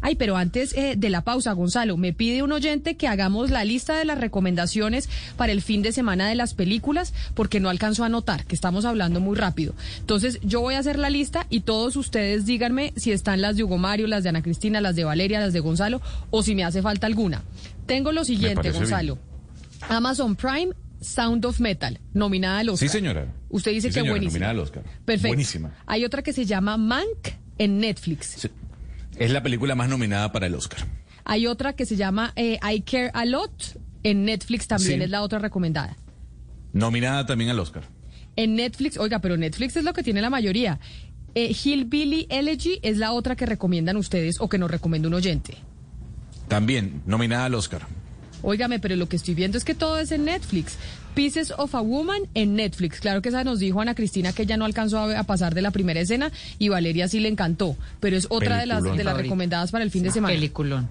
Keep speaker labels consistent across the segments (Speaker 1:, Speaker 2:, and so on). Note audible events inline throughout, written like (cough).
Speaker 1: Ay, pero antes eh, de la pausa, Gonzalo, me pide un oyente que hagamos la lista de las recomendaciones para el fin de semana de las películas, porque no alcanzo a anotar, que estamos hablando muy rápido. Entonces, yo voy a hacer la lista y todos ustedes díganme si están las de Hugo Mario, las de Ana Cristina, las de Valeria, las de Gonzalo, o si me hace falta alguna. Tengo lo siguiente, Gonzalo. Amazon Prime, Sound of Metal, nominada al Oscar.
Speaker 2: Sí, señora.
Speaker 1: Usted dice
Speaker 2: Sí,
Speaker 1: que
Speaker 2: señora,
Speaker 1: buenísima.
Speaker 2: nominada al Oscar.
Speaker 1: Perfecto.
Speaker 2: Buenísima.
Speaker 1: Hay otra que se llama Mank en Netflix.
Speaker 2: Sí. Es la película más nominada para el Oscar.
Speaker 1: Hay otra que se llama eh, I Care a Lot en Netflix también
Speaker 2: Sí.
Speaker 1: es la otra recomendada.
Speaker 2: Nominada también al Oscar.
Speaker 1: En Netflix, oiga, pero Netflix es lo que tiene la mayoría. Eh, Hillbilly Elegy es la otra que recomiendan ustedes o que nos recomienda un oyente.
Speaker 2: También nominada al Oscar.
Speaker 1: Óigame, pero lo que estoy viendo es que todo es en Netflix. Pieces of a Woman en Netflix. Claro que esa nos dijo Ana Cristina que ella no alcanzó a, a pasar de la primera escena y Valeria sí le encantó. Pero es otra de las, de las recomendadas para el fin de semana.
Speaker 3: Peliculón.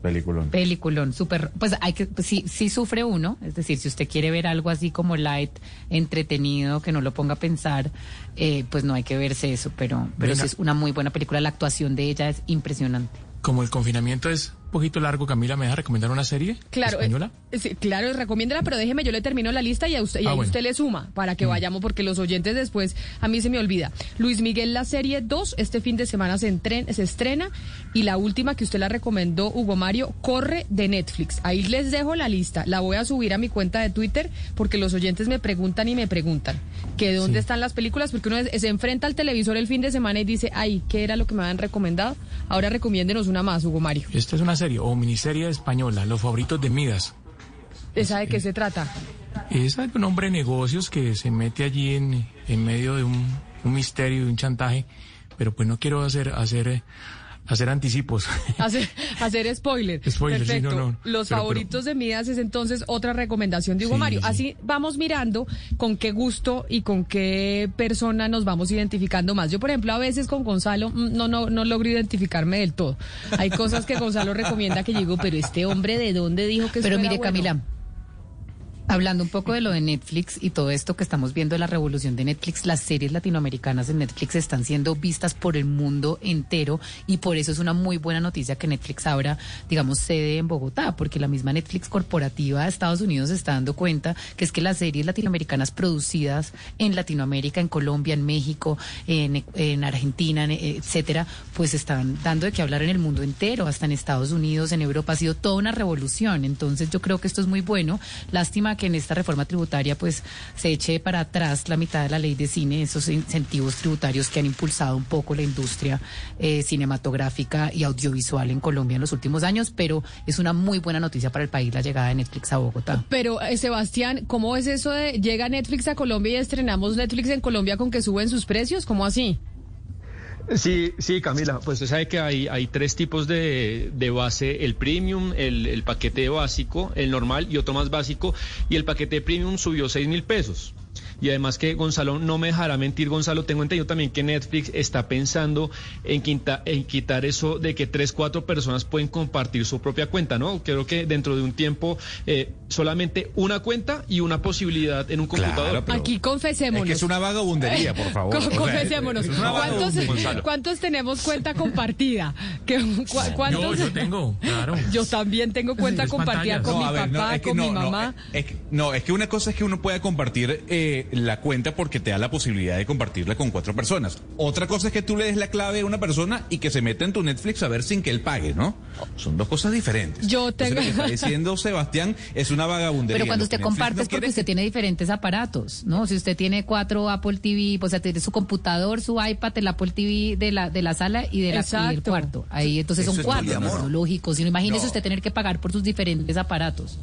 Speaker 2: Peliculón.
Speaker 3: Peliculón, súper, pues hay que, pues, sí, sí sufre uno, es decir, si usted quiere ver algo así como light, entretenido, que no lo ponga a pensar, eh, pues no hay que verse eso, pero, pero
Speaker 4: Venga.
Speaker 3: sí es una muy buena película, la actuación de ella es impresionante.
Speaker 4: Como el confinamiento es un poquito largo, Camila, ¿me deja recomendar una serie
Speaker 1: Claro, eh,
Speaker 4: española?
Speaker 1: sí, claro, recomiéndela, pero déjeme, yo le termino la lista y, a usted, y
Speaker 4: Ah,
Speaker 1: ahí
Speaker 4: bueno.
Speaker 1: usted le suma para que vayamos, porque los oyentes después, a mí se me olvida. Luis Miguel, la serie 2, este fin de semana se, entren- se estrena, y la última que usted la recomendó, Hugo Mario, Corre de Netflix. Ahí les dejo la lista, la voy a subir a mi cuenta de Twitter, porque los oyentes me preguntan y me preguntan que dónde están las películas, porque uno se enfrenta al televisor el fin de semana y dice, ay, ¿qué era lo que me habían recomendado? Ahora recomiéndenos una más, Hugo Mario.
Speaker 4: Esta es una serie o miniserie española, Los favoritos de Midas.
Speaker 1: ¿Esa de qué se trata?
Speaker 4: Es un hombre de negocios que se mete allí en, en medio de un, un misterio, de un chantaje, pero pues no quiero hacer, hacer, hacer anticipos. (laughs)
Speaker 1: Hacer, hacer spoiler.
Speaker 4: Spoiler, sí,
Speaker 1: Perfecto.
Speaker 4: no, no.
Speaker 1: Los
Speaker 4: Pero-
Speaker 1: favoritos de Midas es entonces otra recomendación de Hugo
Speaker 4: Sí,
Speaker 1: Mario.
Speaker 4: sí.
Speaker 1: Así vamos mirando con qué gusto y con qué persona nos vamos identificando más. Yo, por ejemplo, a veces con Gonzalo mm, no, no, no logro identificarme del todo. Hay cosas que Gonzalo recomienda que yo digo, pero este hombre de dónde dijo que
Speaker 3: Pero mire,
Speaker 1: bueno?
Speaker 3: Camila, hablando un poco de lo de Netflix y todo esto que estamos viendo la revolución de Netflix, las series latinoamericanas en Netflix están siendo vistas por el mundo entero y por eso es una muy buena noticia que Netflix ahora, digamos, sede en Bogotá, porque la misma Netflix corporativa de Estados Unidos se está dando cuenta que es que las series latinoamericanas producidas en Latinoamérica, en Colombia, en México, en, en Argentina, en- etcétera, pues están dando de qué hablar en el mundo entero, hasta en Estados Unidos, en Europa, ha sido toda una revolución. Entonces yo creo que esto es muy bueno. Lástima que en esta reforma tributaria pues se eche para atrás la mitad de la ley de cine, esos incentivos tributarios que han impulsado un poco la industria eh, cinematográfica y audiovisual en Colombia en los últimos años, pero es una muy buena noticia para el país la llegada de Netflix a Bogotá.
Speaker 1: Pero, eh, Sebastián, ¿cómo es eso de llega Netflix a Colombia y estrenamos Netflix en Colombia con que suben sus precios? ¿Cómo así?
Speaker 5: Sí, sí, Camila, pues usted sabe que hay, hay tres tipos de, de base, el premium, el, el paquete básico, el normal y otro más básico, y el paquete premium subió seis mil pesos. Y además que Gonzalo no me dejará mentir, Gonzalo, tengo entendido también que Netflix está pensando en, quinta- en quitar eso de que tres, cuatro personas pueden compartir su propia cuenta, ¿no? Creo que dentro de un tiempo eh, solamente una cuenta y una posibilidad en un
Speaker 2: Claro,
Speaker 5: computador.
Speaker 2: pero-
Speaker 1: Aquí confesémonos.
Speaker 2: Es que es una vagabundería, por favor. (laughs)
Speaker 1: Co-
Speaker 2: O sea,
Speaker 1: confesémonos. ¿Cuántos, tenemos cuenta compartida? ¿Qué- ¿Cuántos?
Speaker 4: Yo, yo tengo, claro. (laughs)
Speaker 1: Yo también tengo cuenta compartida con
Speaker 2: No,
Speaker 1: mi
Speaker 2: no,
Speaker 1: papá,
Speaker 2: es que
Speaker 1: con
Speaker 2: no,
Speaker 1: mi mamá.
Speaker 2: es que- no, es que una cosa es que uno pueda compartir eh, la cuenta porque te da la posibilidad de compartirla con cuatro personas. Otra cosa es que tú le des la clave a una persona y que se meta en tu Netflix a ver sin que él pague, ¿no? Son dos cosas diferentes.
Speaker 1: Yo
Speaker 2: Entonces,
Speaker 1: tengo-
Speaker 2: lo que está diciendo Sebastián es una vagabundería.
Speaker 3: Pero cuando usted
Speaker 2: Netflix
Speaker 3: comparte
Speaker 2: no
Speaker 3: es porque
Speaker 2: quiere
Speaker 3: usted tiene diferentes aparatos, ¿no? Si usted tiene cuatro Apple TV, pues o sea, tiene su computador, su iPad, el Apple TV de la, de la sala y, de la, y del cuarto. Ahí entonces
Speaker 2: Eso
Speaker 3: son
Speaker 2: es
Speaker 3: cuatro. ¿no? lógico. Si no, imagínese
Speaker 2: No.
Speaker 3: usted tener que pagar por sus diferentes aparatos.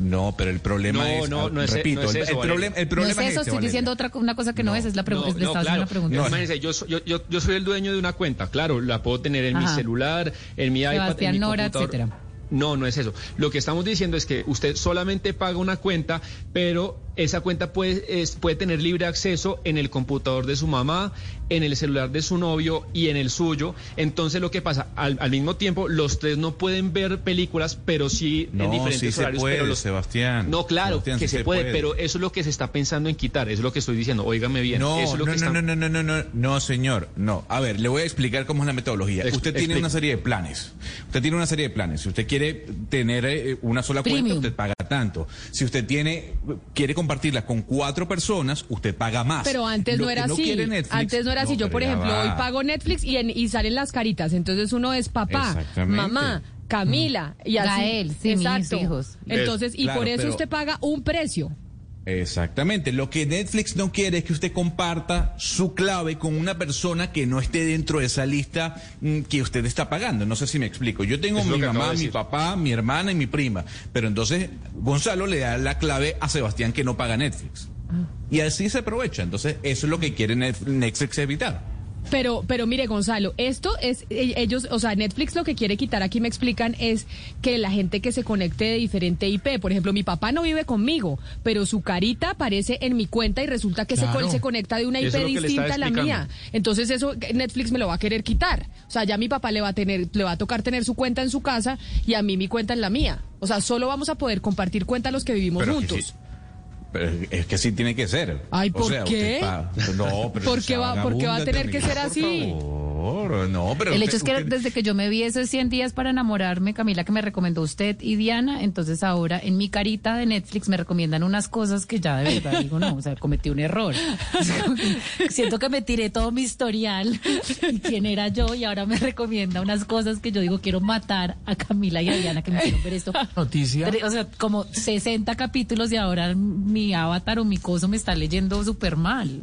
Speaker 2: No, pero el problema
Speaker 5: No,
Speaker 2: es,
Speaker 5: no, no es-
Speaker 2: repito,
Speaker 5: no es
Speaker 2: el-
Speaker 5: eso,
Speaker 2: el,
Speaker 5: Valeria.
Speaker 2: problema, el
Speaker 3: No
Speaker 2: problema
Speaker 3: es eso,
Speaker 2: este,
Speaker 3: estoy
Speaker 2: Valeria.
Speaker 3: diciendo otra, una cosa que no, es, es la pregunta, le estaba haciendo una pregunta.
Speaker 5: No, imagínense, yo, yo, yo, soy el dueño de una cuenta, claro, la puedo tener en mi celular, en mi iPad, en mi
Speaker 3: Nora,
Speaker 5: computador.
Speaker 3: etcétera.
Speaker 5: No, no es eso. Lo que estamos diciendo es que usted solamente paga una cuenta, pero esa cuenta puede, es- puede tener libre acceso en el computador de su mamá, en el celular de su novio y en el suyo. Entonces lo que pasa, al, al mismo tiempo, los tres no pueden ver películas, pero sí en diferentes
Speaker 2: sí se
Speaker 5: horarios.
Speaker 2: puede,
Speaker 5: pero los-
Speaker 2: Sebastián.
Speaker 5: No, claro,
Speaker 2: Sebastián,
Speaker 5: que
Speaker 2: sí
Speaker 5: se,
Speaker 2: se
Speaker 5: puede,
Speaker 2: puede.
Speaker 5: pero eso es lo que se está pensando en quitar, eso es lo que estoy diciendo. Óigame bien.
Speaker 2: No,
Speaker 5: eso es lo
Speaker 2: no,
Speaker 5: que
Speaker 2: no,
Speaker 5: están-
Speaker 2: no, no, no, no, no, no, señor, no. A ver, le voy a explicar cómo es la metodología.
Speaker 5: Ex-
Speaker 2: usted tiene una serie de planes. Usted tiene una serie de planes. Si usted quiere tener eh, una sola cuenta, usted paga tanto. Si usted tiene quiere compartirla con cuatro personas, usted paga más.
Speaker 1: Pero antes
Speaker 2: Lo
Speaker 1: no
Speaker 2: que
Speaker 1: era así.
Speaker 2: Netflix-
Speaker 1: antes no era así. Yo, por ejemplo,
Speaker 2: va.
Speaker 1: hoy pago Netflix y, en- y salen las caritas. Entonces uno es papá, mamá, Camila y así.
Speaker 3: Gael, sí, mis
Speaker 1: Exacto.
Speaker 3: hijos.
Speaker 1: Entonces, y
Speaker 2: Claro,
Speaker 1: por eso
Speaker 2: pero-
Speaker 1: usted paga un precio.
Speaker 2: Exactamente. Lo que Netflix no quiere es que usted comparta su clave con una persona que no esté dentro de esa lista mm, que usted está pagando. No sé si me explico. Yo tengo
Speaker 5: Es
Speaker 2: mi mamá,
Speaker 5: de
Speaker 2: mi papá, mi hermana y mi prima. Pero entonces Gonzalo le da la clave a Sebastián que no paga Netflix. Y así se aprovecha. Entonces eso es lo que quiere Net- Netflix evitar.
Speaker 1: Pero, pero mire, Gonzalo, esto es, e- ellos, o sea, Netflix lo que quiere quitar, aquí me explican, es que la gente que se conecte de diferente IP, por ejemplo, mi papá no vive conmigo, pero su carita aparece en mi cuenta y resulta que se,
Speaker 4: Claro.
Speaker 1: se conecta de una IP distinta a la mía. Entonces eso Netflix me lo va a querer quitar. O sea, ya mi papá le va a tener, le va a tocar tener su cuenta en su casa y a mí mi cuenta en la mía. O sea, solo vamos a poder compartir cuenta los que vivimos
Speaker 2: Pero que
Speaker 1: juntos.
Speaker 2: sí. Pero es que sí tiene que ser.
Speaker 1: Ay,
Speaker 2: O
Speaker 1: ¿por
Speaker 2: sea,
Speaker 1: qué?
Speaker 2: No, pero
Speaker 1: ¿Por qué va- por qué va a tener que ser
Speaker 2: por
Speaker 1: así?
Speaker 2: Favor. No, pero
Speaker 3: El
Speaker 2: usted-
Speaker 3: hecho es que
Speaker 2: usted-
Speaker 3: desde que yo me vi esos 100 días para enamorarme, Camila, que me recomendó usted y Diana, entonces ahora en mi carita de Netflix me recomiendan unas cosas que ya de verdad digo, no, o sea, cometí un error. (laughs) Siento que me tiré todo mi historial y quién era yo y ahora me recomienda unas cosas que yo digo, quiero matar a Camila y a Diana que me hicieron ver esto.
Speaker 4: Noticia.
Speaker 3: O sea, como 60 capítulos y ahora mi avatar o mi coso me está leyendo súper mal.